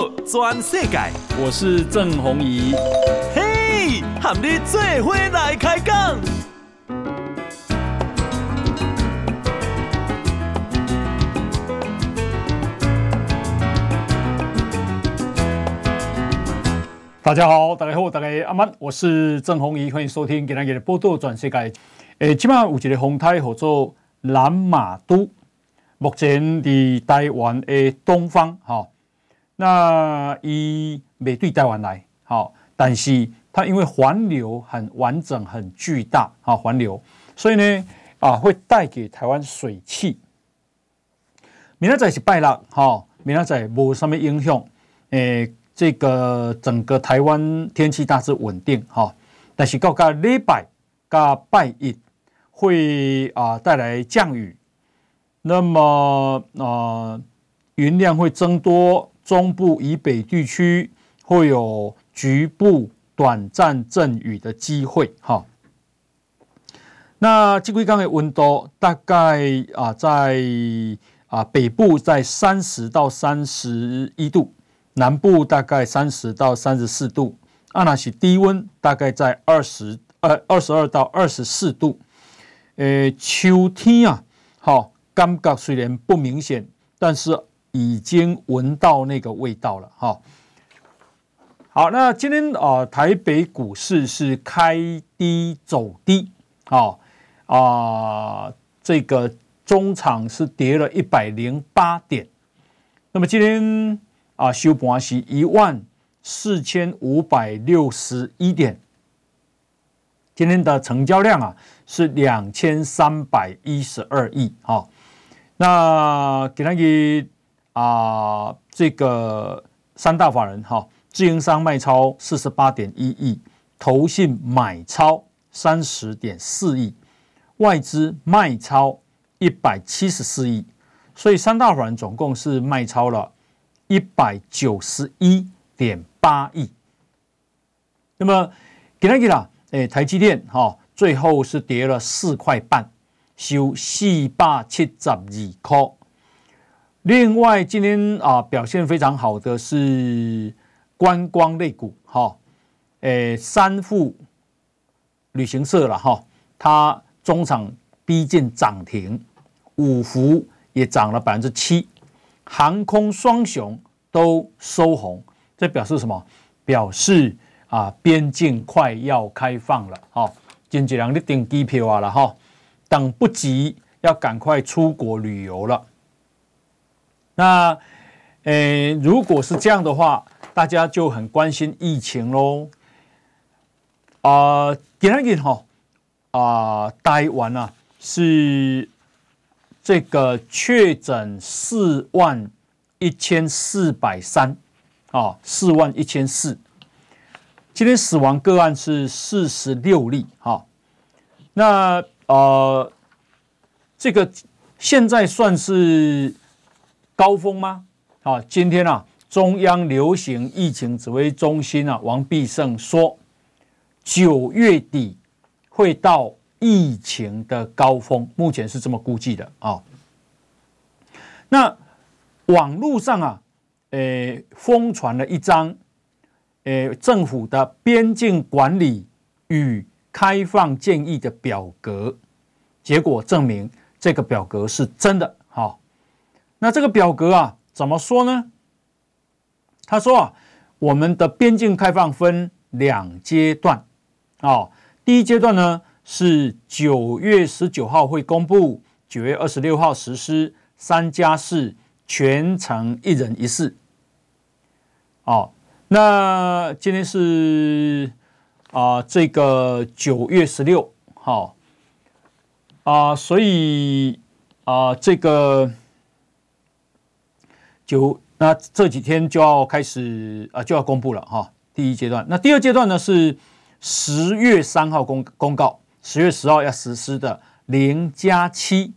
报全世界，我是郑宏仪。嘿，和你做伙来开讲。大家好，大家好，大家阿曼，我是郑宏仪，欢迎收听今天的报道全世界。诶，今晚有一个风台叫做南马都，目前在台湾的东方，哈。那以没对台湾来好，但是它因为环流很完整、很巨大啊，环流，所以呢啊会带给台湾水汽。明仔是拜六哈，明仔无什么影响，诶，这个整个台湾天气大致稳定哈，但是到个礼拜加拜一会啊带来降雨，那么啊云量会增多。中部以北地区会有局部短暂阵雨的机会，哈。那这几天的温度大概啊，在啊北部在三十到三十一度，南部大概三十到三十四度，啊那是低温大概在二十二二十二到二十四度。呃，秋天啊，好，感觉虽然不明显，但是。已经闻到那个味道了哈。好，那今天啊，台北股市是开低走低，啊啊，这个中场是跌了一百零八点。那么今天啊，收盘是一万四千五百六十一点。今天的成交量啊是两千三百一十二亿。好，那给他给。啊，这个三大法人哈，自营商卖超四十八点一亿，投信买超三十点四亿，外资卖超一百七十四亿，所以三大法人总共是卖超了一百九十一点八亿。那么给他给他，哎，台积电哈，最后是跌了四块半，收四百七十二块。另外，今天啊表现非常好的是观光类股，哈，诶，三富旅行社了哈，它中场逼近涨停，五福也涨了百分之七，航空双雄都收红，这表示什么？表示啊边境快要开放了，哈，经济量的订机票啊了哈，等不及要赶快出国旅游了。那，呃，如果是这样的话，大家就很关心疫情喽。啊，今天哈啊，台湾啊是这个确诊四万一千四百三啊，四万一千四。今天死亡个案是四十六例哈。那呃，这个现在算是。高峰吗？啊，今天啊，中央流行疫情指挥中心啊，王必胜说，九月底会到疫情的高峰，目前是这么估计的啊。那网络上啊，诶，疯传了一张诶政府的边境管理与开放建议的表格，结果证明这个表格是真的。那这个表格啊，怎么说呢？他说啊，我们的边境开放分两阶段，哦，第一阶段呢是九月十九号会公布，九月二十六号实施三加四全程一人一室。哦，那今天是啊、这个九月十六号啊，所以啊、这个。就那这几天就要开始啊，就要公布了哈。第一阶段，那第二阶段呢是十月三号公公告，十月十号要实施的零加七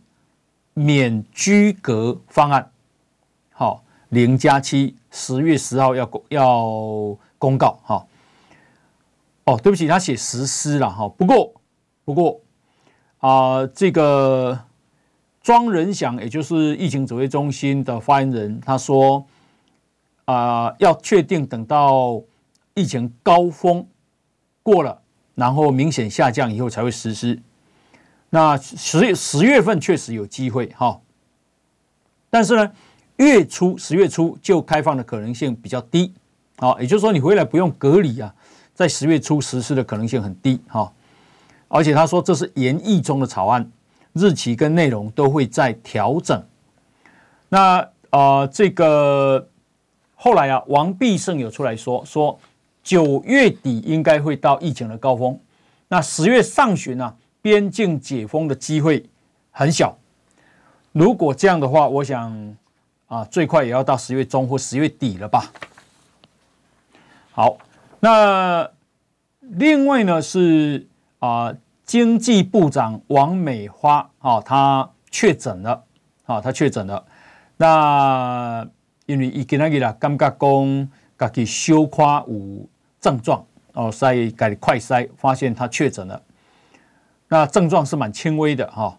免居隔方案。好，零加七，十月十号要公要公告哈。哦，对不起，他写实施了哈。不过不过啊，这个。庄人祥，也就是疫情指挥中心的发言人，他说：“啊、要确定等到疫情高峰过了，然后明显下降以后才会实施。那十十月份确实有机会哈，但是呢，月初十月初就开放的可能性比较低，好，也就是说你回来不用隔离啊，在十月初实施的可能性很低哈。而且他说这是研议中的草案，日期跟内容都会再调整。那、呃，这个后来啊，王必胜有出来说，说九月底应该会到疫情的高峰。那十月上旬呢、啊，边境解封的机会很小。如果这样的话，我想啊，最快也要到十月中或十月底了吧。好，那另外呢是啊。经济部长王美花啊，她确诊了啊，她确诊了。那因为伊今仔日啦，感觉讲家己小可有症状哦，所以改快筛，发现她确诊了。那症状是蛮轻微的哈。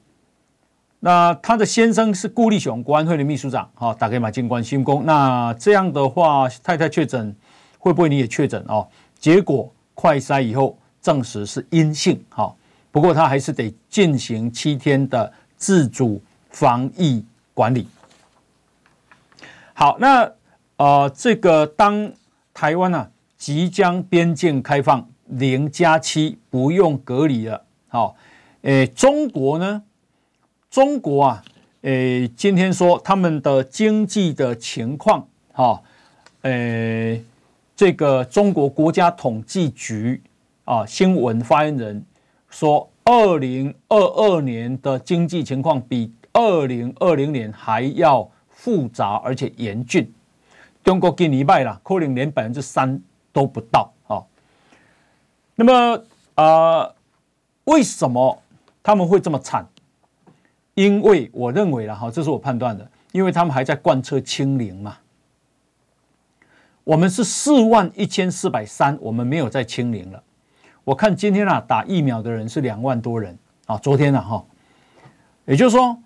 那她的先生是顾立雄，国安会的秘书长哈，打给马进关心公。那这样的话，太太确诊，会不会你也确诊哦？结果快筛以后证实是阴性哈。不过他还是得进行七天的自主防疫管理。好，那呃，这个当台湾啊即将边境开放零加七不用隔离了，好，诶，中国呢？中国啊，诶，今天说他们的经济的情况，哈，诶，这个中国国家统计局啊新闻发言人。说二零二二年的经济情况比二零二零年还要复杂而且严峻，中国今年败了，可能连百分之三都不到啊。那么啊、呃，为什么他们会这么惨？因为我认为了哈，这是我判断的，因为他们还在贯彻清零嘛。我们是四万一千四百三，我们没有再清零了。我看今天啊，打疫苗的人是两万多人啊。昨天啊，哈，也就是说，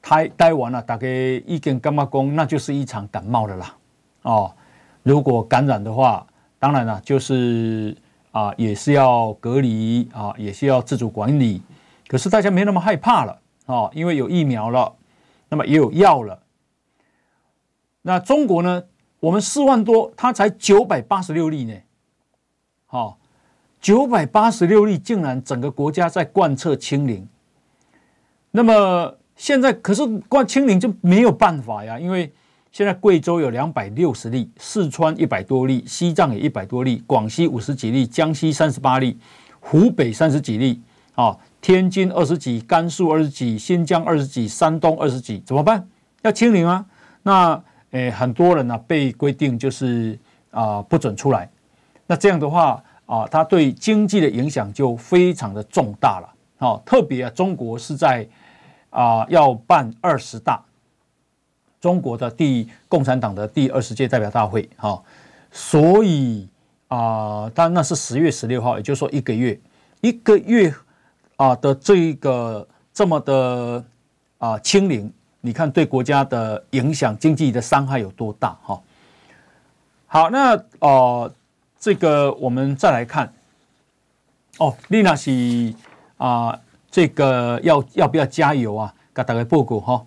台待完了，大概一根干嘛工，那就是一场感冒的啦。哦，如果感染的话，当然了，就是啊，也是要隔离啊，也是要自主管理。可是大家没那么害怕了啊，因为有疫苗了，那么也有药了。那中国呢？我们四万多，他才九百八十六例呢。好。九百八十六例，竟然整个国家在贯彻清零。那么现在可是贯清零就没有办法呀，因为现在贵州有两百六十例，四川一百多例，西藏也一百多例，广西五十几例，江西三十八例，湖北三十几例，啊，天津二十几，甘肃二十几，新疆二十几，山东二十几，怎么办？要清零啊？那诶，很多人呢、被规定就是啊不准出来。那这样的话。啊，它对经济的影响就非常的重大了。好，特别啊，中国是在啊要办二十大，中国的第共产党的第二十届代表大会。哈，所以啊，当然那是十月十六号，也就是说一个月，一个月啊的这一个这么的啊清零，你看对国家的影响、经济的伤害有多大？哈，好，那呃。这个我们再来看哦，丽娜是啊，这个要要不要加油啊？给大家报告哈，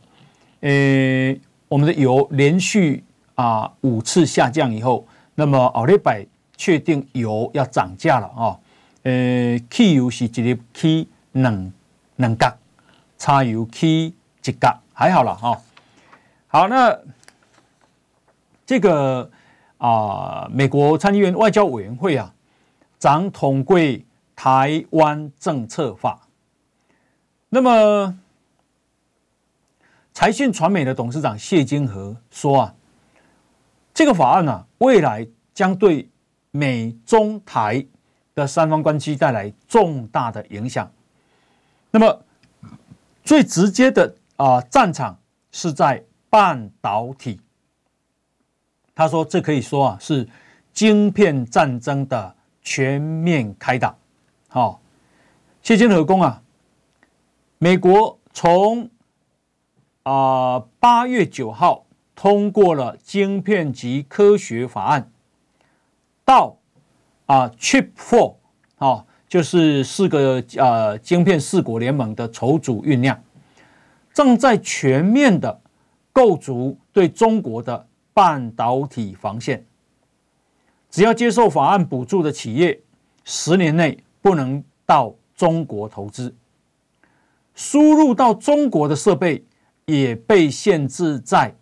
呃，我们的油连续啊五次下降以后，那么奥利百确定油要涨价了啊，呃，汽油是一日起两两角，柴油起一角，还好了哈。好，那这个。啊，美国参议院外交委员会啊，将通过台湾政策法。那么，财讯传媒的董事长谢金河说啊，这个法案呢、啊，未来将对美中台的三方关系带来重大的影响。那么，最直接的啊战场是在半导体。他说：“这可以说啊，是晶片战争的全面开打。”好，谢金河公啊，美国从啊八月九号通过了晶片及科学法案，到啊 Chip Four 啊，就是四个呃晶片四国联盟的筹组酝酿，正在全面的构筑对中国的半导体防线。只要接受法案补助的企业，十年内不能到中国投资。输入到中国的设备也被限制在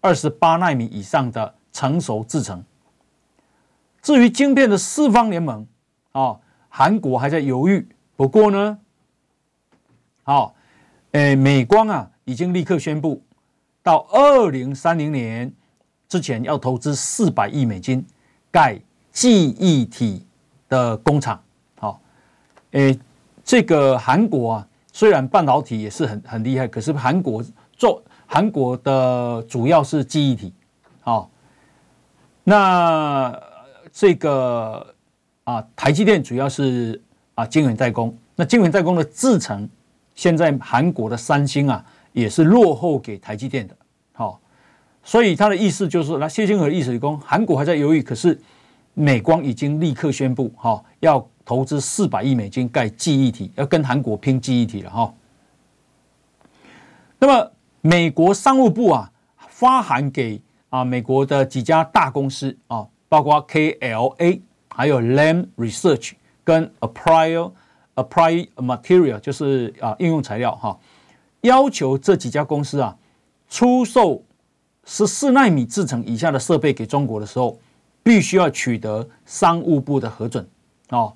二十八纳米以上的成熟制程。至于晶片的四方联盟，啊，韩国还在犹豫。不过呢，好，诶，美光啊，已经立刻宣布，到二零三零年之前要投资四百亿美金盖记忆体的工厂。好，诶，这个韩国啊。虽然半导体也是很很厉害，可是韩国做韩国的主要是记忆体，好，那这个啊台积电主要是啊晶圆代工，那晶圆代工的制程，现在韩国的三星啊也是落后给台积电的，所以他的意思就是，那谢金河的意思是说，韩国还在犹豫，可是美光已经立刻宣布，哈要。投资四百亿美金盖记忆体，要跟韩国拼记忆体了哈。那么美国商务部啊发函给啊美国的几家大公司啊，包括 KLA，还有 Lam Research 跟 Applied Applied Material，就是啊应用材料哈，要求这几家公司啊出售十四纳米制程以下的设备给中国的时候，必须要取得商务部的核准啊。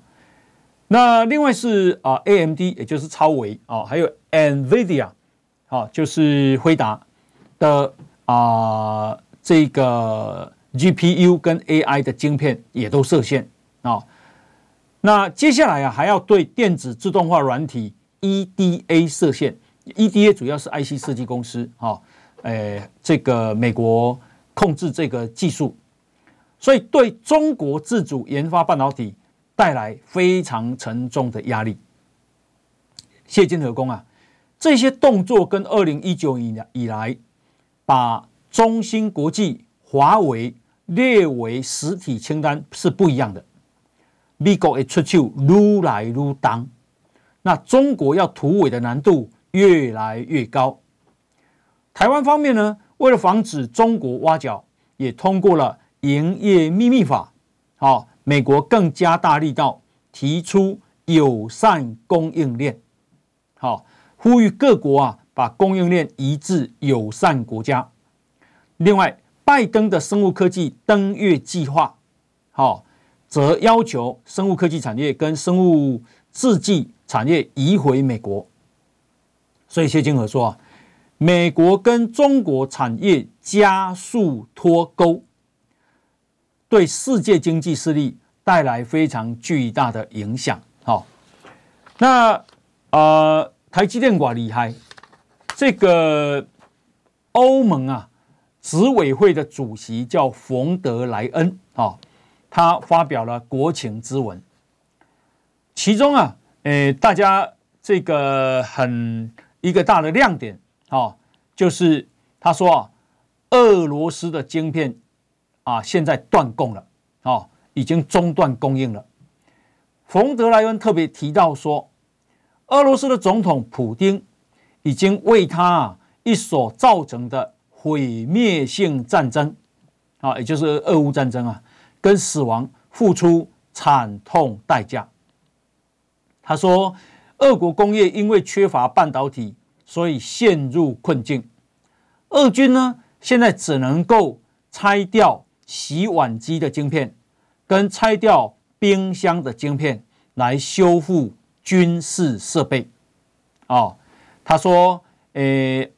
那另外是啊，AMD 也就是超微啊，还有 NVIDIA 啊，就是辉达的啊，这个 GPU 跟 AI 的晶片也都设限啊。那接下来啊，还要对电子自动化软体 EDA 设限，EDA 主要是 IC 设计公司啊，诶，这个美国控制这个技术，所以对中国自主研发半导体。带来非常沉重的压力。谢金河公啊，这些动作跟二零一九以以来把中芯国际、华为列为实体清单是不一样的。美国一出手越来越当，那中国要突围的难度越来越高。台湾方面呢，为了防止中国挖角，也通过了营业秘密法。好。美国更加大力道提出友善供应链，好，呼吁各国啊把供应链移至友善国家。另外，拜登的生物科技登月计划，好，则要求生物科技产业跟生物制剂产业移回美国。所以谢金河说啊，美国跟中国产业加速脱钩。对世界经济势力带来非常巨大的影响。好，那呃，台积电寡厉害，这个欧盟啊，执委会的主席叫冯德莱恩，啊，他发表了国情咨文，其中啊，诶，大家这个很一个大的亮点，哦，就是他说啊，俄罗斯的晶片。啊，现在断供了，啊，已经中断供应了。冯德莱恩特别提到说，俄罗斯的总统普丁已经为他一所造成的毁灭性战争，啊，也就是俄乌战争啊，跟死亡付出惨痛代价。他说，俄国工业因为缺乏半导体，所以陷入困境。俄军呢，现在只能够拆掉。洗碗机的晶片跟拆掉冰箱的晶片来修复军事设备。哦，他说，诶，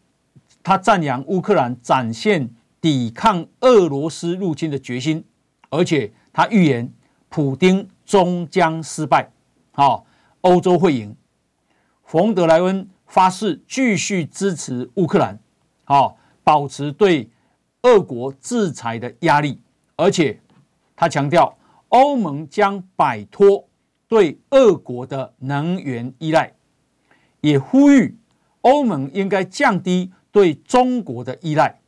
他赞扬乌克兰展现抵抗俄罗斯入侵的决心，而且他预言普丁终将失败。好，欧洲会赢。冯德莱恩发誓继续支持乌克兰，好，保持对。俄国制裁的压力，而且他强调，欧盟将摆脱对俄国的能源依赖，也呼吁欧盟应该降低对中国的依赖。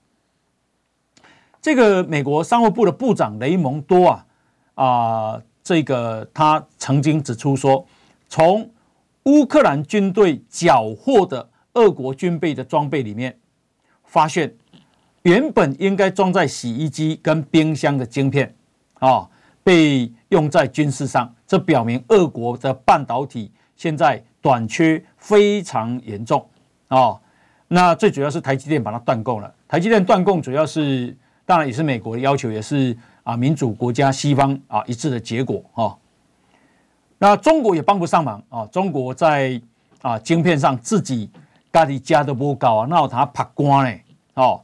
这个美国商务部的部长雷蒙多啊啊，这个他曾经指出说，从乌克兰军队缴获的俄国军备的装备里面，发现原本应该装在洗衣机跟冰箱的晶片啊，被用在军事上，这表明俄国的半导体现在短缺非常严重啊。那最主要是台积电把它断供了，台积电断供主要是。当然也是美国的要求，也是啊民主国家西方啊一致的结果啊。那中国也帮不上忙啊，中国在啊晶片上自己家里加的不高啊，那他怕光呢哦。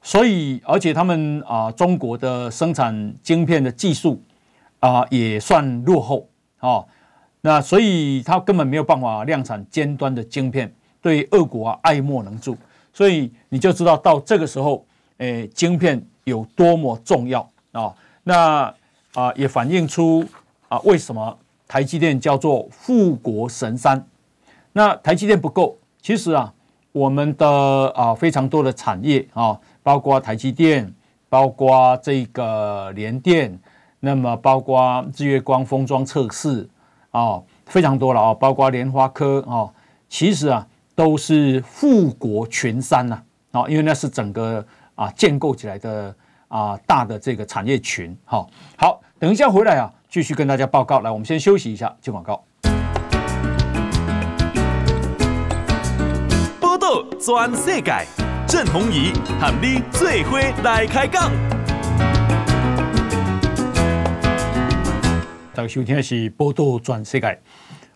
所以而且他们啊中国的生产晶片的技术啊也算落后哦。那所以他根本没有办法量产尖端的晶片，对俄国啊爱莫能助。所以你就知道到这个时候。诶，晶片有多么重要啊？那啊，也反映出啊，为什么台积电叫做富国神山？那台积电不够，其实啊，我们的啊非常多的产业啊，包括台积电，包括这个联电，那么包括日月光封装测试啊，非常多了啊，包括联发科啊，其实啊都是富国群山呐啊，因为那是整个。啊，建构起来的啊，大的这个产业群，哈，好，等一下回来啊，继续跟大家报告。来，我们先休息一下，接广告。波道全世界，郑弘仪喊你最伙来开讲。大家收听的是波道全世界。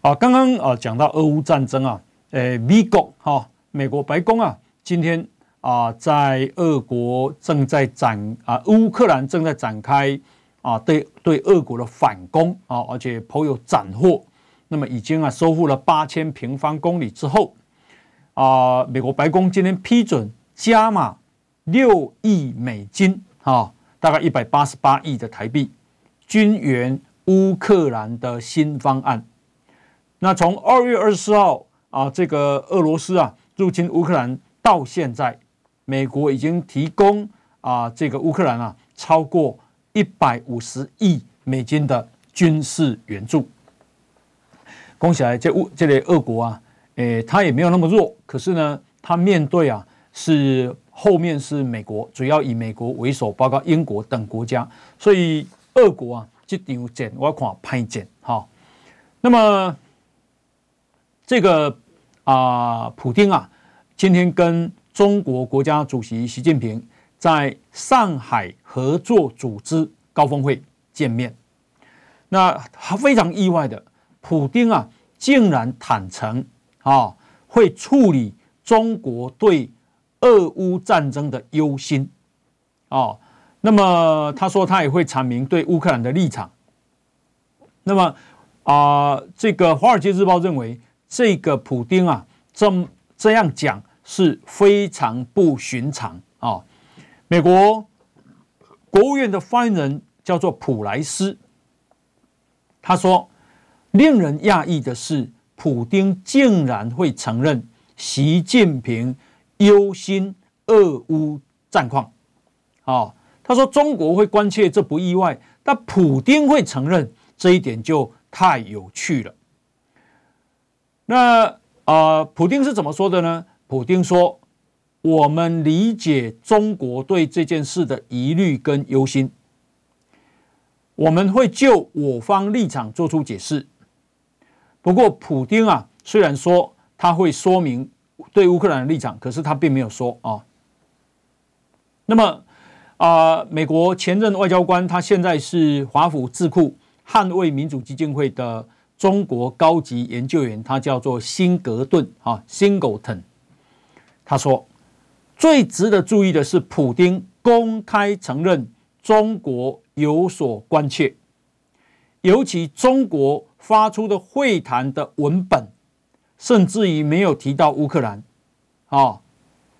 啊，刚刚啊讲到俄乌战争啊，诶，美国哈，美国白宫啊，今天。啊，在俄国正在展啊，乌克兰正在展开啊，对对俄国的反攻啊，而且颇有斩获。那么已经啊，收复了八千平方公里之后啊，美国白宫今天批准加码六亿美金啊，大概一百八十八亿的台币，军援乌克兰的新方案。那从二月二十四号啊，这个俄罗斯啊入侵乌克兰到现在。美国已经提供啊，这个乌克兰啊，超过一百五十亿美金的军事援助。恭喜来，这乌这类俄国啊，诶，他也没有那么弱，可是呢，他面对啊，是后面是美国，主要以美国为首，包括英国等国家，所以俄国啊，这场战我看歹战哈。那么这个啊，普京啊，今天跟中国国家主席习近平在上海合作组织高峰会见面，那非常意外的，普丁啊竟然坦诚啊会处理中国对俄乌战争的忧心啊，那么他说他也会阐明对乌克兰的立场。那么啊，这个《华尔街日报》认为这个普丁啊这这样讲。是非常不寻常啊！美国国务院的发言人叫做普莱斯，他说：“令人讶异的是，普丁竟然会承认习近平忧心俄乌战况。”啊，他说：“中国会关切，这不意外，但普丁会承认这一点就太有趣了。”那啊，普丁是怎么说的呢？普丁说：“我们理解中国对这件事的疑虑跟忧心，我们会就我方立场做出解释。不过，普丁啊，虽然说他会说明对乌克兰的立场，可是他并没有说啊。那么啊，美国前任外交官，他现在是华府智库捍卫民主基金会的中国高级研究员，他叫做辛格顿啊，Singleton。”他说：“最值得注意的是，普丁公开承认中国有所关切，尤其中国发出的会谈的文本，甚至于没有提到乌克兰，啊，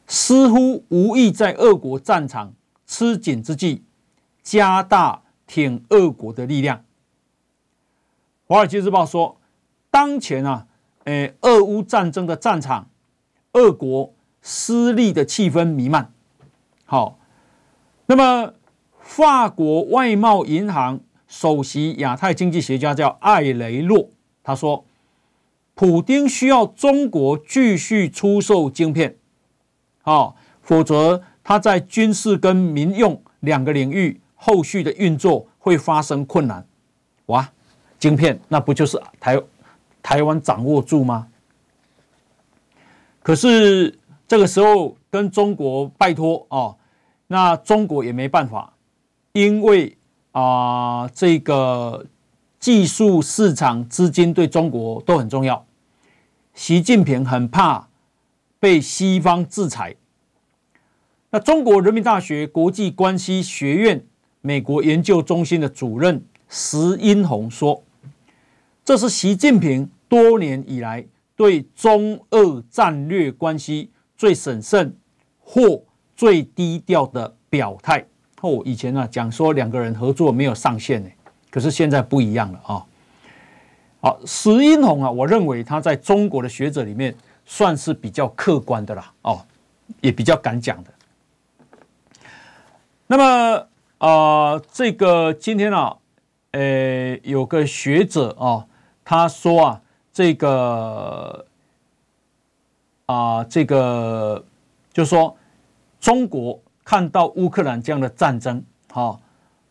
似乎无意在俄国战场吃紧之际，加大挺俄国的力量。”《华尔街日报》说：“当前啊，诶，俄乌战争的战场，俄国。”失利的气氛弥漫，好，那么，法国外贸银行首席亚太经济学家叫艾雷诺，他说，普丁需要中国继续出售晶片，好，否则他在军事跟民用两个领域后续的运作会发生困难。哇，晶片那不就是台台湾掌握住吗？可是这个时候跟中国拜托啊，那中国也没办法。因为啊、这个技术市场资金对中国都很重要。习近平很怕被西方制裁。那中国人民大学国际关系学院美国研究中心的主任石英红说：“这是习近平多年以来对中俄战略关系最审慎或最低调的表态。”哦，以前呢、啊、讲说两个人合作没有上限呢，可是现在不一样了啊。好，石英红啊，我认为他在中国的学者里面算是比较客观的啦，哦，也比较敢讲的。那么啊、呃，这个今天啊，呃，有个学者啊，他说啊，这个啊、这个就是说中国。看到乌克兰这样的战争，好，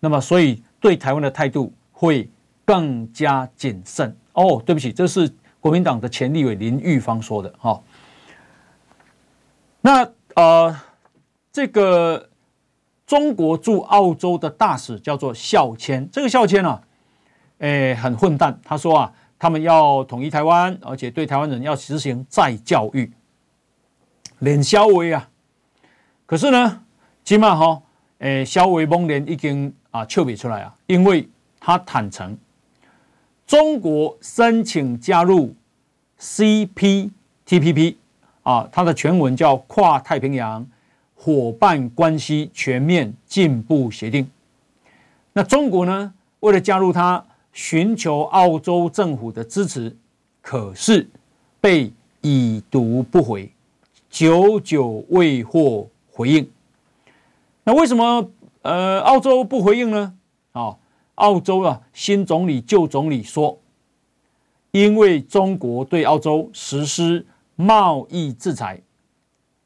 那么所以对台湾的态度会更加谨慎。哦，对不起，这是国民党的前立委林玉芳说的。哈，那呃，这个中国驻澳洲的大使叫做孝谦，这个孝谦啊，诶，很混蛋。他说啊，他们要统一台湾，而且对台湾人要实行再教育，脸肖威啊。可是呢？起码哈，诶，萧维蒙连已经啊，笑不出来啊，因为他坦诚，中国申请加入 CPTPP 啊，它的全文叫跨太平洋伙伴关系全面进步协定。那中国呢，为了加入它，寻求澳洲政府的支持，可是被已读不回，久久未获回应。那为什么呃澳洲不回应呢？啊，澳洲啊新总理旧总理说，因为中国对澳洲实施贸易制裁，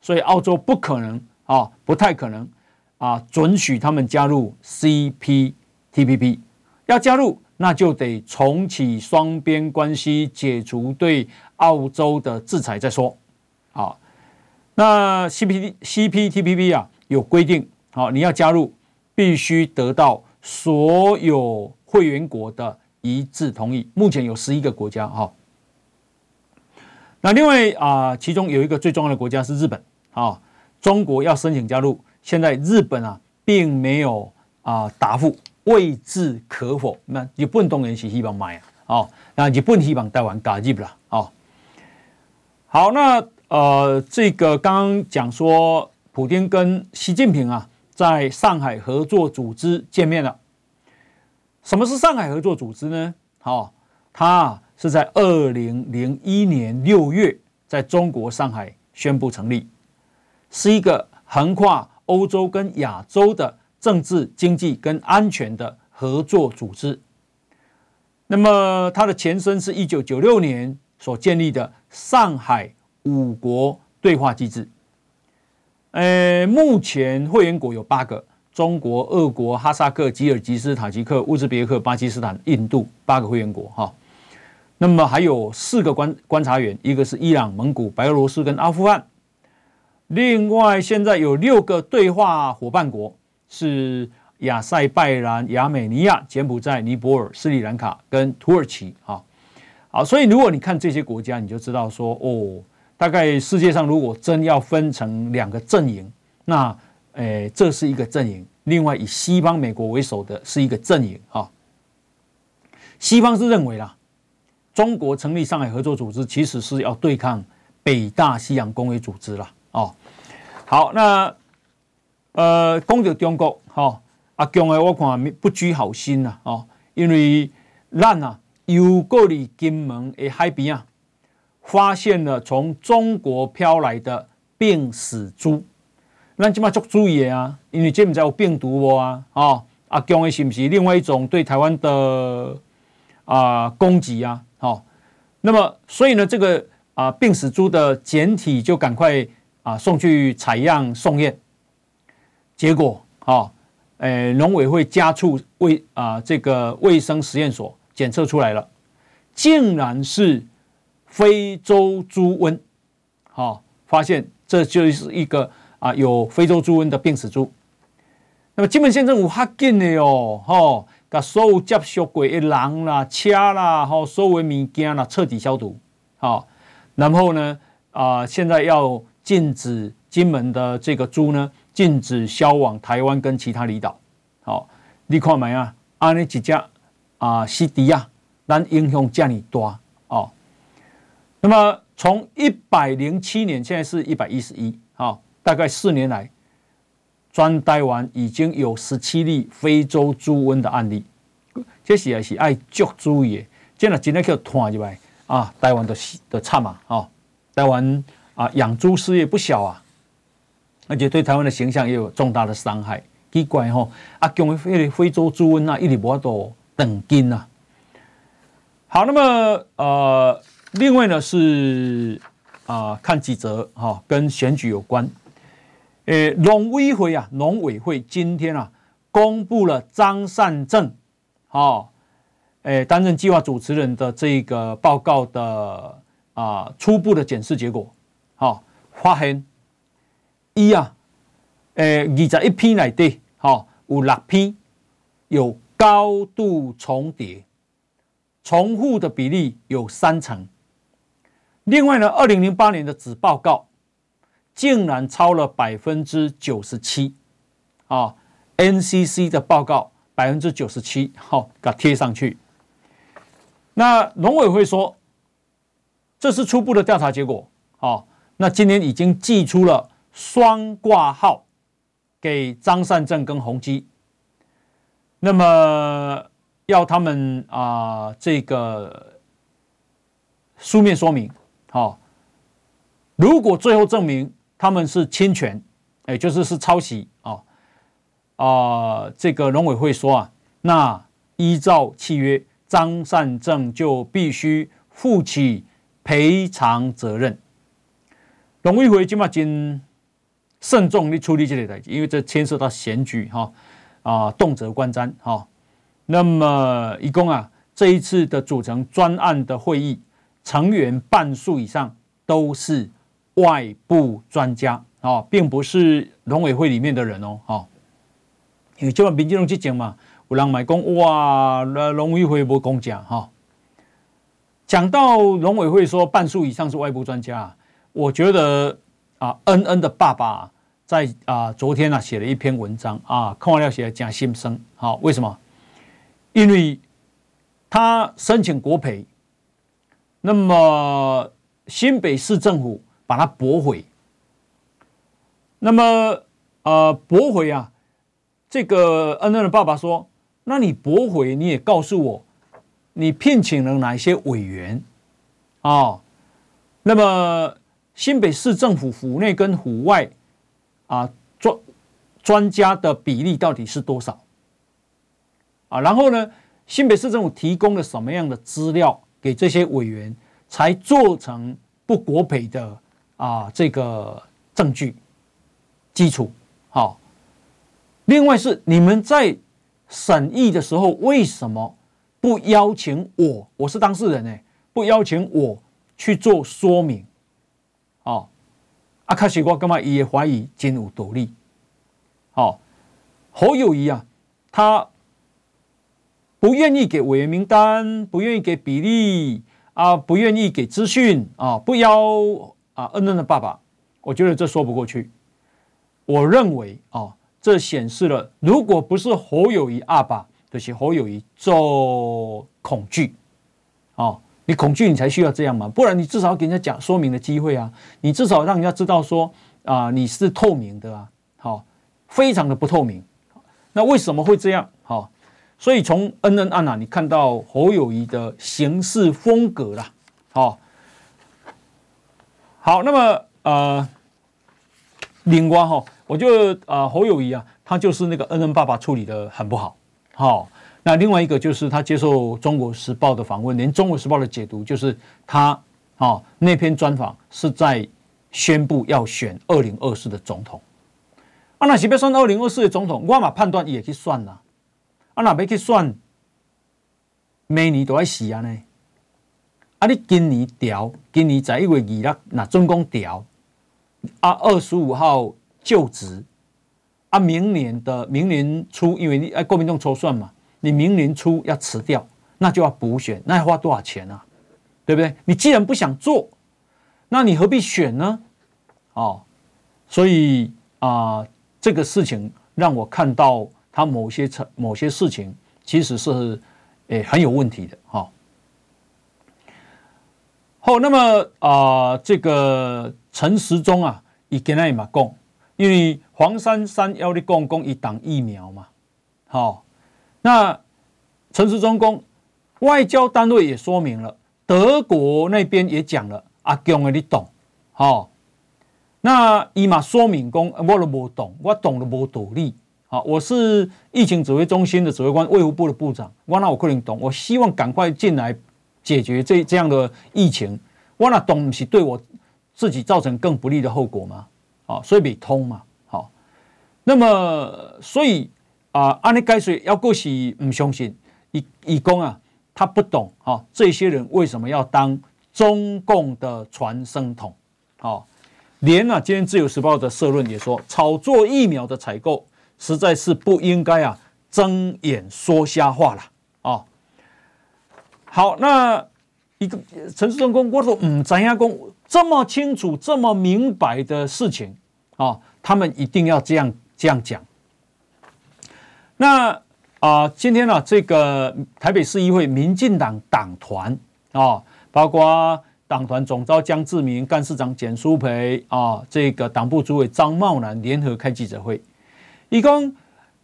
所以澳洲不可能啊，不太可能啊准许他们加入 CPTPP。要加入，那就得重启双边关系，解除对澳洲的制裁再说。啊，那 CP CPTPP 啊有规定。好，你要加入，必须得到所有会员国的一致同意。目前有十一个国家哈。那另外啊，其中有一个最重要的国家是日本啊。中国要申请加入，现在日本啊并没有啊答复，未置可否。那日本当然是希望买啊。哦，那日本希望台湾加入了啊。好，那呃，这个刚刚讲说，普京跟习近平啊。在上海合作组织见面了。什么是上海合作组织呢？好，它是在二零零一年六月在中国上海宣布成立，是一个横跨欧洲跟亚洲的政治、经济跟安全的合作组织。那么它的前身是一九九六年所建立的上海五国对话机制。呃，目前会员国有八个：中国、俄国、哈萨克、吉尔吉斯、塔吉克、乌兹别克、巴基斯坦、印度，八个会员国哈。那么还有四个观观察员，一个是伊朗、蒙古、白俄罗斯跟阿富汗。另外，现在有六个对话伙伴国，是亚塞拜然、亚美尼亚、柬埔寨、尼泊尔、斯里兰卡跟土耳其哈。好，所以如果你看这些国家，你就知道说哦。大概世界上如果真要分成两个阵营，那，诶，这是一个阵营；另外以西方美国为首的是一个阵营啊。西方是认为啦，中国成立上海合作组织其实是要对抗北大西洋公约组织啦。哦。好，那呃，讲到中国哈，阿强诶，我看不拘好心呐哦，因为咱啊，又过了金门诶海边啊。发现了从中国飘来的病死猪，那起码做注意啊，因为这不知有病毒无啊，哦，啊，讲的是不是另外一种对台湾的啊、呃、攻击啊？好、哦，那么所以呢，这个啊、呃、病死猪的检体就赶快啊、呃、送去采样送验，结果啊，诶、哦，农委会家畜卫啊这个卫生实验所检测出来了，竟然是非洲猪瘟，好、发现这就是一个。啊，有非洲猪瘟的病死猪。那么金门县政府哈紧的哦，吼，把所有接触过的人啦、车啦，吼，所有物件啦彻底消毒，好，然后呢，啊，现在要禁止金门的这个猪呢，禁止销往台湾跟其他离岛。好，你看没啊？安尼几只啊，西迪亚，咱影响这么大。那么从一百零七年，现在是一百一十一，好。大概四年来，专台湾已经有十七例非洲猪瘟的案例，这是也是爱足注意的。这样今天叫团入来啊，台湾的的惨嘛，哦，台湾啊养猪事业不小啊，而且对台湾的形象也有重大的伤害。奇怪吼，啊，讲非非洲猪瘟啊，一直无法度断根呐。好，那么呃，另外呢是啊、看几则哈、跟选举有关。诶，农委会啊，农委会今天啊，公布了张善政，哦，诶，担任计划主持人的这个报告的啊初步的检视结果，哈，发现一啊，诶，二十一篇来对，好，有六篇有高度重叠，重复的比例有三成。另外呢，二零零八年的子报告。竟然超了百分之九十七，啊，NCC 的报告百分之九十七，好，给它贴上去。那农委会说，这是初步的调查结果，好，那今天已经寄出了双挂号给张善政跟宏基，那么要他们啊这个书面说明，好，如果最后证明。他们是侵权，也就是是抄袭啊啊！这个农委会说啊，那依照契约，张善政就必须负起赔偿责任。农委会今嘛真慎重的处理这类的，因为这牵涉到选举哈啊，动辄观瞻哈。那么一共啊，这一次的组成专案的会议成员半数以上都是。外部专家啊，并不是农委会里面的人哦，哈，因为就按民进党去讲嘛，有人买讲哇，那农委会不公讲哈。讲到农委会说半数以上是外部专家，我觉得啊，恩恩的爸爸在啊昨天啊写了一篇文章啊，看完了写讲心声，好，为什么？因为他申请国赔，那么新北市政府。把它驳回，那么呃驳回啊，这个恩恩的爸爸说：“那你驳回，你也告诉我，你聘请了哪些委员啊、那么新北市政府府内跟府外啊专专家的比例到底是多少啊？然后呢，新北市政府提供了什么样的资料给这些委员，才做成不国赔的？”啊，这个证据基础好。另外是你们在审议的时候，为什么不邀请我？我是当事人呢，不邀请我去做说明？哦，阿卡西瓜干嘛也怀疑金武独立。好，侯友宜啊，他不愿意给委员名单，不愿意给比例啊，不愿意给资讯啊，不邀。啊，恩恩的爸爸，我觉得这说不过去。我认为啊，这显示了，如果不是侯友宜阿爸，就是侯友宜做恐惧。啊，你恐惧，你才需要这样嘛，不然你至少给人家讲说明的机会啊，你至少让人家知道说啊，你是透明的啊，好，非常的不透明。那为什么会这样？好，所以从恩恩案啊，你看到侯友宜的行事风格啦，好。好，那么呃，另外哈，我觉得啊、呃，侯友宜啊，他就是那个恩恩爸爸处理的很不好。好、那另外一个就是他接受《中国时报》的访问，连《中国时报》的解读就是他啊、那篇专访是在宣布要选二零二四的总统。啊，那是要算二零二四的总统，我嘛判断也去算了。啊，那要去算，明年都要死啊呢。啊，你今年调，今年在一月二日那总共调，啊，二十五号。就职啊，明年的明年初，因为你哎，国民党抽算嘛，你明年初要辞掉，那就要补选，那要花多少钱啊？对不对？你既然不想做，那你何必选呢？哦，所以啊、呃，这个事情让我看到他某些成某些事情其实是诶、很有问题的哈。好、那么啊、这个陈时中啊，以跟他嘛讲。因为黄珊珊要你讲讲一档疫苗嘛，好，那陈时中讲外交单位也说明了，德国那边也讲了，阿强的你懂，好，那伊嘛说明讲我都无懂，我懂都无道理，好，我是疫情指挥中心的指挥官，卫福部的部长，我那我可能懂，我希望赶快进来解决这这样的疫情，我那懂是对我自己造成更不利的后果吗？啊，所以没通嘛，好，那么所以啊，安尼解说要过是不相信，以以公啊，他不懂啊，这些人为什么要当中共的传声筒？好，连啊，今天自由时报的社论也说，炒作疫苗的采购实在是不应该啊，睁眼说瞎话了啊。好，那一个陈时中公，我说嗯，怎样公？这么清楚、这么明白的事情啊，他们一定要这样这样讲。那啊，今天呢、这个台北市议会民进党党团啊，包括党团总召江志民、干事长简舒培啊，这个党部主委张茂南联合开记者会，伊讲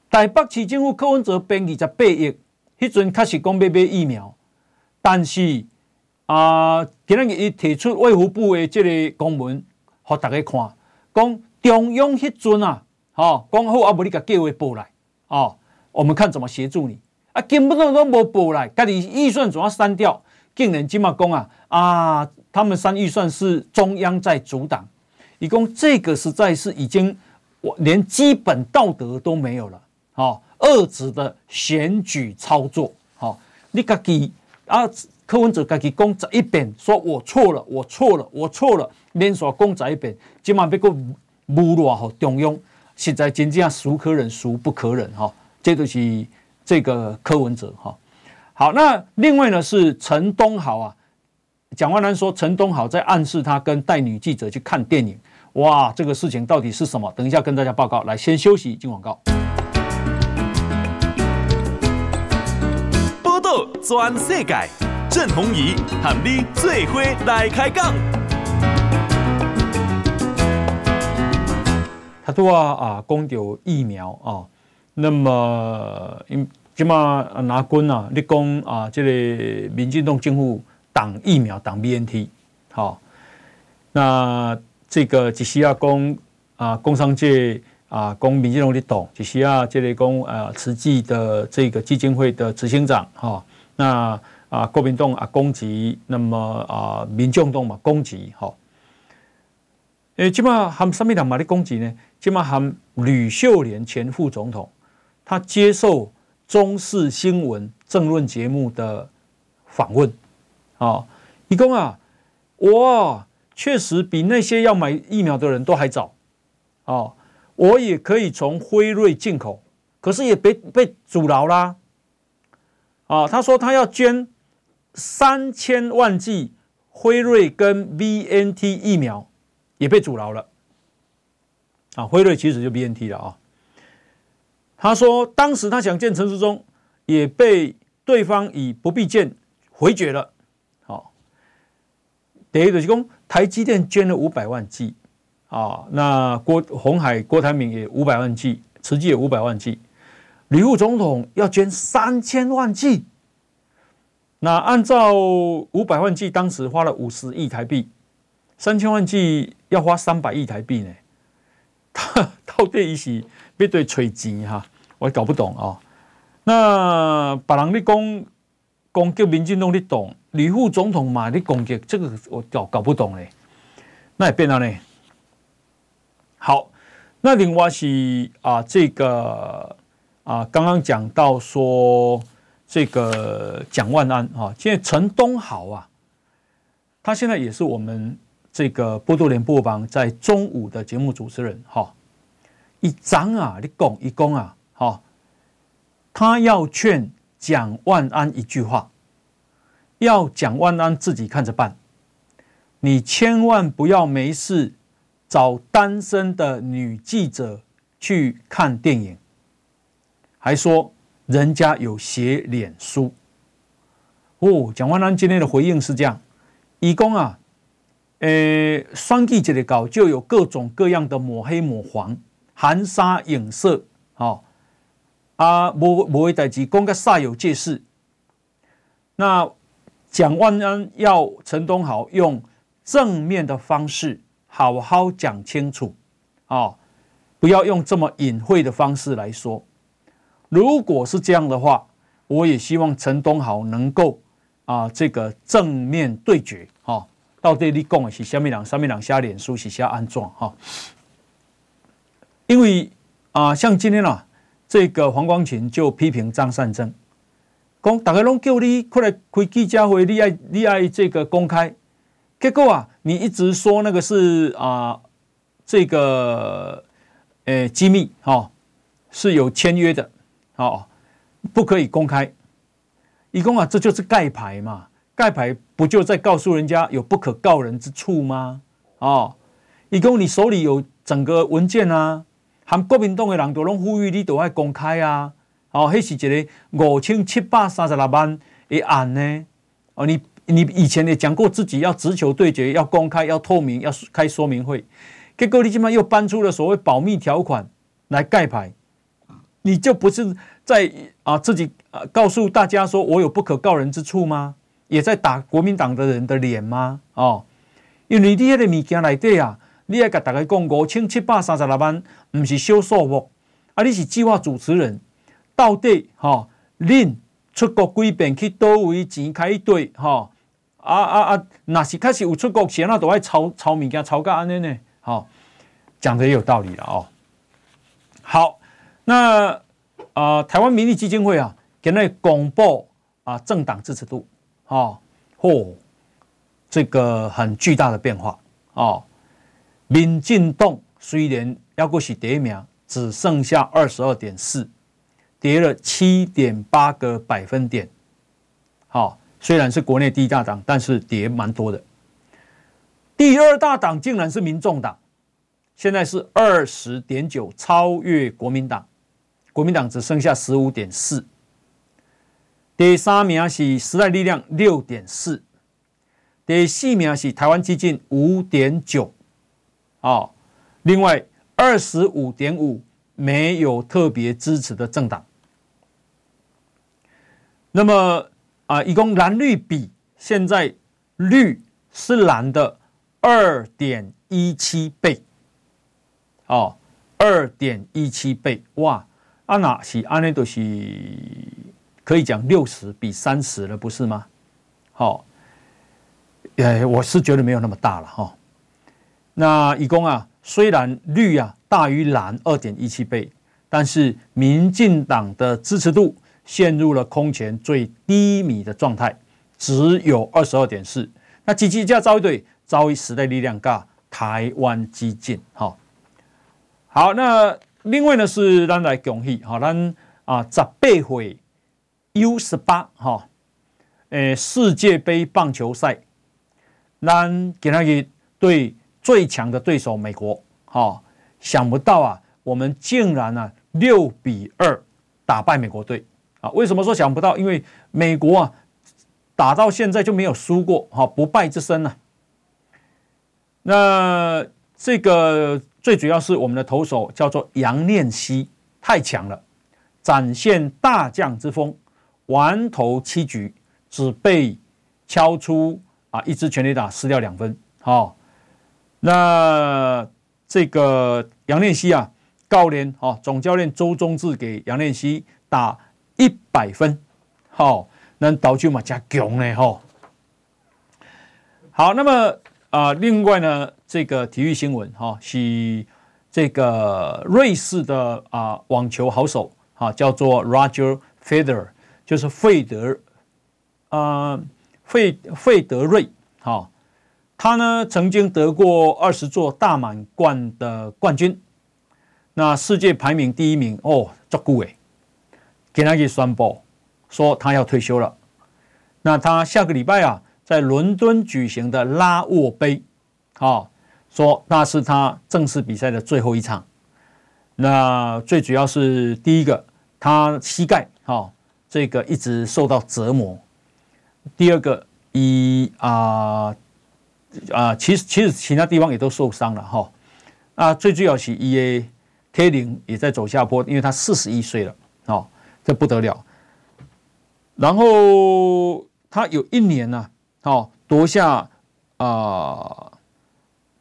台北市政府柯文哲编二十八亿，迄阵确实讲要买疫苗，但是。啊！今日伊提出卫福部的这个公文，给大家看，讲中央迄阵啊，吼，讲好啊，无你甲计划报来，哦，我们看怎么协助你啊，根本都都无报来，家己预算总要删掉，竟然即嘛讲啊啊，他们删预算是中央在阻挡，伊讲这个实在是已经我连基本道德都没有了，哦，恶质的选举操作，哦，你家己啊。柯文哲自己讲十一遍，说我错了，我错了，我错了，连续讲十一遍，今晚被个侮辱吼中央，实在真正孰可忍孰不可忍哈，这就是这个柯文哲哈。好，那另外呢是陈东豪啊，蒋万安说陈东豪在暗示他跟带女记者去看电影，哇，这个事情到底是什么？等一下跟大家报告。来，先休息，进广告。报道全世界。郑弘仪和你最伙来开讲。他说啊，讲到疫苗啊，那么因今嘛拿军啊，你讲啊，这个民进党政府挡疫苗挡 BNT，好，那这个只需要讲啊，工商界啊，讲民进党的党，只需要这里讲啊，慈济的这个基金会的执行长哈，那。啊，国民党啊攻击，那么啊，民众党嘛攻击，哈。诶，起码含什么人嘛的攻击呢？起码含吕秀莲前副总统，他接受中视新闻政论节目的访问，啊，一共啊，哇确实比那些要买疫苗的人都还早，啊，我也可以从辉瑞进口，可是也被被阻挠啦，啊，他说他要捐。三千万剂辉瑞跟 BNT 疫苗也被阻挠了啊！辉瑞其实就 BNT 了啊。他说，当时他想见陈时中，也被对方以不必见回绝了。第一个是讲，台积电捐了五百万剂啊，那郭鸿海、郭台铭也五百万剂，慈济也五百万剂，李副总统要捐三千万剂。那按照五百万剂，当时花了五十亿台币，三千万剂要花三百亿台币呢。他 到底伊是要对吹钱哈？我搞不懂哦。那别人你讲攻击民进党你懂，吕副总统嘛你攻击，这个我搞搞不懂嘞。那也变了呢。好，那另外是啊，这个啊，刚刚讲到说这个蒋万安啊，现在陈东豪啊，他现在也是我们这个波多连播帮在中午的节目主持人哈。一张啊，你讲一讲啊，哈，他要劝蒋万安一句话，要蒋万安自己看着办。你千万不要没事找单身的女记者去看电影，还说人家有写脸书。哦，蒋万安今天的回应是这样：以公啊，呃，双记者的稿就有各种各样的抹黑抹黄、含沙影射，哦，啊，无无为代志，讲个煞有介事。那蒋万安要陈东豪用。正面的方式好好讲清楚，啊，不要用这么隐晦的方式来说。如果是这样的话，我也希望陈东豪能够啊，这个正面对决，哈，到底你讲的是什么人，什么人写脸书是写安怎哈？因为啊，像今天啊，这个黄光芹就批评张善政，讲大家拢叫你过来开记者会，你爱你爱这个公开。结果啊，你一直说那个是啊，这个诶机密哈，是有签约的，哦，不可以公开。一共啊，这就是盖牌嘛，盖牌不就在告诉人家有不可告人之处吗？哦，一共你手里有整个文件啊，含国民党的人都拢呼吁你都要公开啊，哦，迄是一个五千七百三十六万的案呢，哦你。你以前也讲过自己要直球对决，要公开，要透明，要开说明会，结果你今晚又搬出了所谓保密条款来盖牌，你就不是在啊自己啊告诉大家说我有不可告人之处吗？也在打国民党的人的脸吗？哦，因为你那个物件来对啊，你要甲大家讲五千七百三十六万，不是小数目，啊，你是计划主持人，到底哈，恁、出国几遍去多位钱开对哈？啊啊啊！那是开始有出国前，那都爱抄抄物件，抄个安尼呢？好，讲的也有道理了哦。好，那啊、呃，台湾民意基金会啊，给那公布啊政党支持度，哦，嚯，这个很巨大的变化哦。民进党虽然要过是第一名，只剩下二十二点四，跌了七点八个百分点，好。虽然是国内第一大党，但是跌蛮多的。第二大党竟然是民众党，现在是二十点九，超越国民党。国民党只剩下十五点四。第三名是时代力量六点四，第四名是台湾基进五点九。哦，另外二十五点五没有特别支持的政党。那么。啊，一共蓝绿比现在绿是蓝的二点一七倍，哦，二点一七倍哇！啊那是安内都是可以讲六十比三十了，不是吗？好、哦，呃，我是觉得没有那么大了哈、哦。那一共啊，虽然绿啊大于蓝二点一七倍，但是民进党的支持度。陷入了空前最低迷的状态，只有二十二点四。那几几家遭一队，遭遇时代力量噶台湾基进。好，好，那另外呢是咱来恭喜，好，咱啊十八回 U 十八哈，诶世界杯棒球赛，咱给他一对最强的对手美国，哈，想不到啊，我们竟然呢六比二打败美国队。啊，为什么说想不到？因为美国啊，打到现在就没有输过，哈，不败之身呢。那这个最主要是我们的投手叫做杨念希，太强了，展现大将之风，完投七局，只被敲出啊一支全垒打，失掉两分。好，那这个杨念希啊，教练哦，总教练周中志给杨念希打一百分，好，那投球嘛加强呢哈。好，那么啊，另外呢，这个体育新闻哈是这个瑞士的啊网球好手哈，叫做 Roger Federer，就是费德啊费费德瑞哈，他呢曾经得过二十座大满贯的冠军。那世界排名第一名哦，足够诶，给他去宣布说他要退休了。那他下个礼拜啊，在伦敦举行的拉沃杯，好，说那是他正式比赛的最后一场。那最主要是第一个，他膝盖哈这个一直受到折磨。第二个，以啊啊，其实其实其他地方也都受伤了哈。啊，最主要是伊诶。K 零也在走下坡，因为他四十一岁了，哦，这不得了。然后他有一年呢，哦，夺下啊、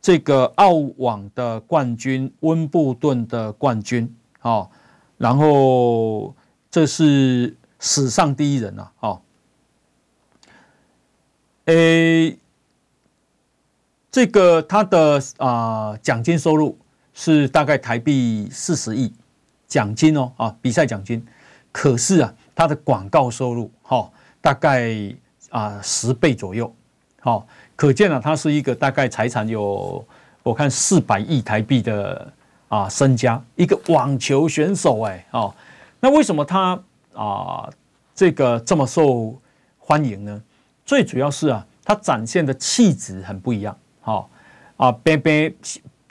这个澳网的冠军、温布顿的冠军，哦，然后这是史上第一人了，哦，诶，这个他的啊、奖金收入。是大概台币四十亿奖金哦啊，比赛奖金。可是啊，他的广告收入哈，大概啊十倍左右，好，可见啊，他是一个大概财产有我看四百亿台币的啊身家，一个网球选手哎哦，那为什么他啊这个这么受欢迎呢？最主要是啊，他展现的气质很不一样，好啊，边边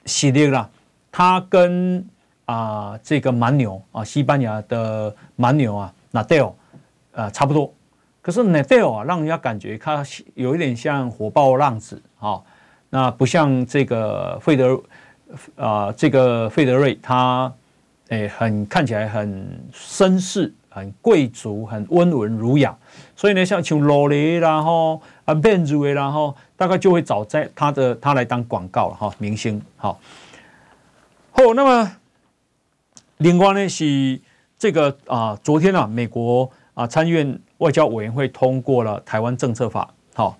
系列啦。他跟啊、呃、这个蛮牛啊，西班牙的蛮牛啊，纳达尔啊差不多，可是纳达尔啊，让人家感觉他有一点像火爆浪子啊，那不像这个费德啊、呃，这个费德瑞他诶很看起来很绅士、很贵族、很温文儒雅，所以呢，像像罗雷然后啊变主然后大概就会找在他的他来当广告了哈，明星好。哦，那么另外呢是这个啊，昨天啊，美国啊参院外交委员会通过了台湾政策法，好，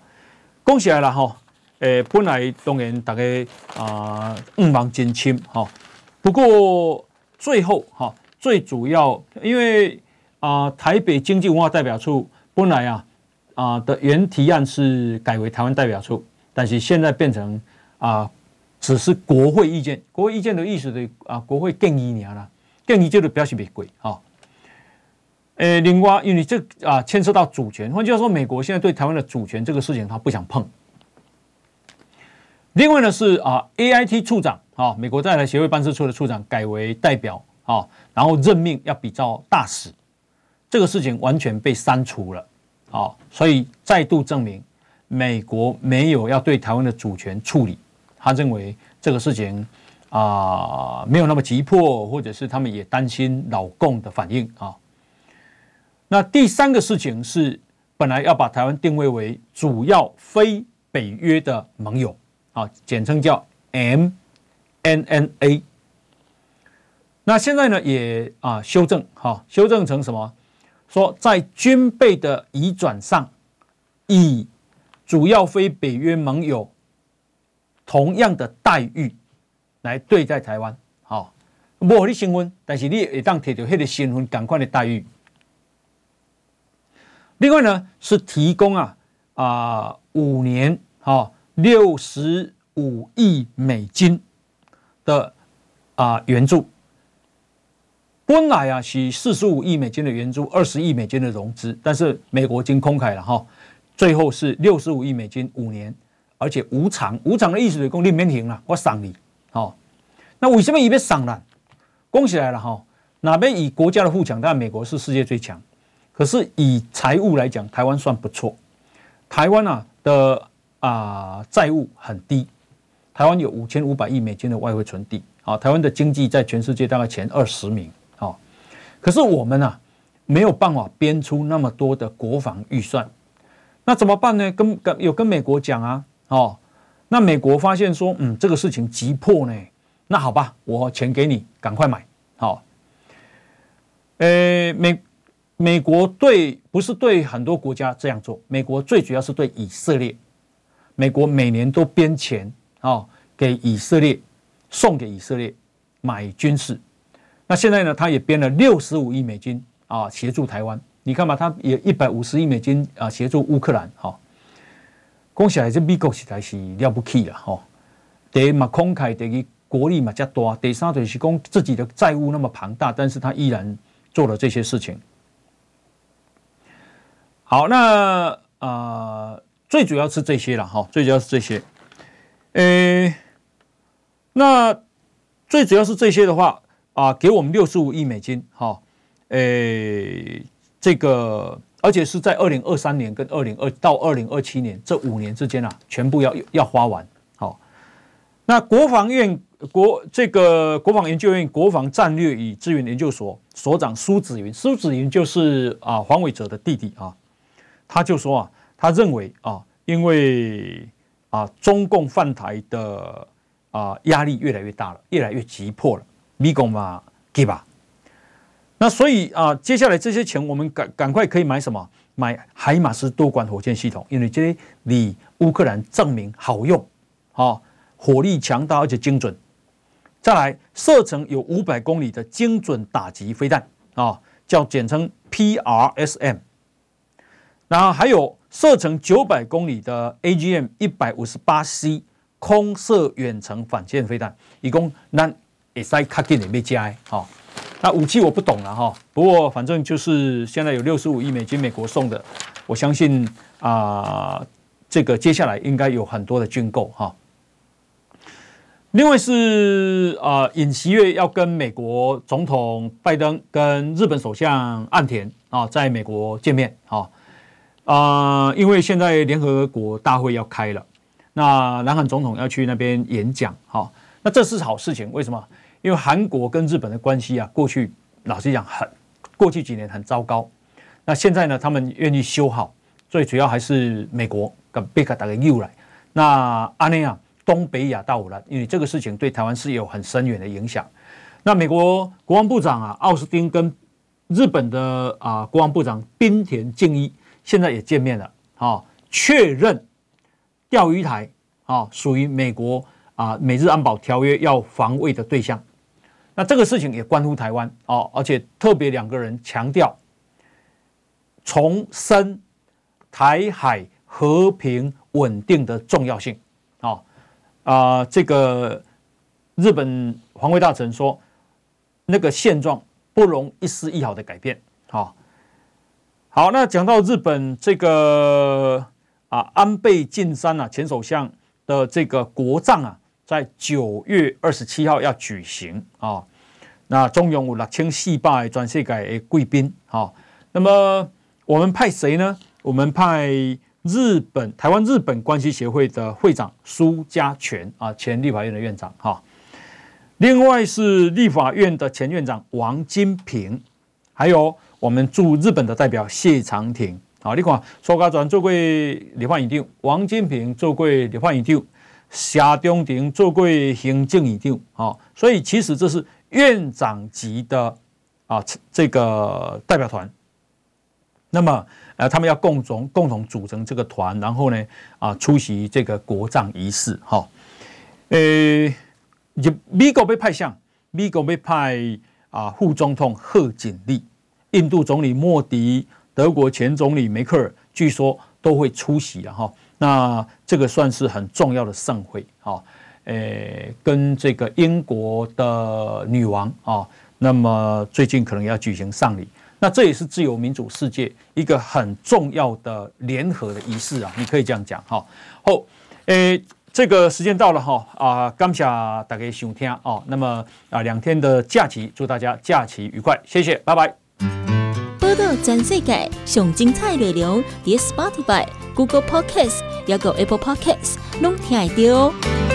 恭喜来了哈！诶，本来当然大家啊五忙金清哈，不过最后哈，最主要因为啊台北经济文化代表处本来啊啊的原提案是改为台湾代表处，但是现在变成啊。只是国会意见，国会意见的意思的啊，国会建议你了，建议就是表示没鬼啊。诶，另外，因为这啊牵涉到主权，换句话说，美国现在对台湾的主权这个事情，他不想碰。另外呢是啊，AIT 处长啊，美国在台协会办事处的处长改为代表啊，然后任命要比照大使，这个事情完全被删除了啊，所以再度证明美国没有要对台湾的主权处理。他认为这个事情啊、呃、没有那么急迫，或者是他们也担心老共的反应啊。那第三个事情是，本来要把台湾定位为主要非北约的盟友啊，简称叫 MNNA。那现在呢也啊修正哈，修正成什么？说在军备的移转上，以主要非北约盟友。同样的待遇来对待台湾，好，无你新闻，但是你也当提到迄个新闻赶快的待遇。另外呢，是提供啊啊五年哈六十五亿美金的啊援助。本来啊是四十五亿美金的援助，二十亿美金的融资，但是美国已经公开了哈，最后是六十五亿美金五年。而且无偿，无偿的意思就是说你免停了，我赏你，好、哦。那为什么伊要上呢？恭喜来了哈，哪边以国家的富强，当然美国是世界最强，可是以财务来讲，台湾算不错。台湾啊的啊、呃、债务很低，台湾有五千五百亿美金的外汇存底，啊，台湾的经济在全世界大概前二十名，啊，可是我们啊没有办法编出那么多的国防预算，那怎么办呢？跟跟有跟美国讲啊。哦，那美国发现说，嗯，这个事情急迫呢，那好吧，我钱给你，赶快买。好，呃，美美国对不是对很多国家这样做，美国最主要是对以色列，美国每年都编钱啊给以色列，送给以色列买军事。那现在呢，他也编了六十五亿美金啊协助台湾。你看嘛，他也一百五十亿美金啊协助乌克兰。哈，讲起来这美国实在是了不起了哈。第一嘛，慷慨，第二国力嘛较大，第三就是讲自己的债务那么庞大，但是他依然做了这些事情。好，那啊、呃，最主要是这些了哈，最主要是这些。诶，那最主要是这些的话啊，给我们六十五亿美金哈，诶，这个而且是在二零二三年跟二零二到二零二七年这五年之间啊，全部要要花完。好。那国防院国这个国防研究院国防战略与资源研究所所长苏子云，苏子云就是啊黄伟哲的弟弟啊，他就说啊，他认为啊，因为啊中共犯台的啊压力越来越大了，越来越急迫了，米共嘛给吧，那所以啊，接下来这些钱我们赶赶快可以买什么？买海马斯多管火箭系统，因为这些离乌克兰证明好用啊。火力强大而且精准，再来射程有五百公里的精准打击飞弹啊，叫简称 PRSM。然后还有射程九百公里的 AGM 一百五十八 C 空射远程反舰飞弹，一共那也塞卡进里面加哈。那武器我不懂了哈，不过反正就是现在有六十五亿美金美国送的，我相信啊，这个接下来应该有很多的军购哈。另外是啊，尹锡悦要跟美国总统拜登跟日本首相岸田啊，在美国见面啊啊，因为现在联合国大会要开了，那南韩总统要去那边演讲哈，那这是好事情。为什么？因为韩国跟日本的关系啊，过去老实讲很，过去几年很糟糕。那现在呢，他们愿意修好，最主要还是美国跟贝卡打个又来。那阿内亚。东北亚大五了，因为这个事情对台湾是有很深远的影响。那美国国防部长啊，奥斯汀跟日本的啊国防部长滨田靖一现在也见面了，啊，确认钓鱼台啊属于美国啊美日安保条约要防卫的对象。那这个事情也关乎台湾啊，而且特别两个人强调重申台海和平稳定的重要性啊。啊、这个日本防卫大臣说，那个现状不容一丝一毫的改变。哦，好，那讲到日本这个啊，安倍晋三啊，前首相的这个国葬啊，在九月二十七号要举行啊、哦。那中永五六千四百专世界的贵宾。好，那么我们派谁呢？我们派。日本台湾日本关系协会的会长苏家全啊，前立法院的院长哈。另外是立法院的前院长王金平，还有我们驻日本的代表谢长廷啊。你看苏家全做过立法院长，王金平做过立法院长，谢长廷做过行政院长啊。所以其实这是院长级的啊这个代表团。那么。呃，他们要共同共同组成这个团，然后呢，啊，出席这个国葬仪式，哈，呃，美国被派向，美国被派啊，副总统贺锦丽，印度总理莫迪，德国前总理梅克尔，据说都会出席了哈。那这个算是很重要的盛会，哈，诶，跟这个英国的女王啊，那么最近可能要举行丧礼。那这也是自由民主世界一个很重要的联合的仪式啊，你可以这样讲哈。好，诶，这个时间到了哈啊，感谢大家收听啊。那么啊，两天的假期，祝大家假期愉快，谢谢，拜拜。报道全世界上精彩内容，伫 Spotify、Google Podcasts，还有 Apple Podcasts，拢听得到。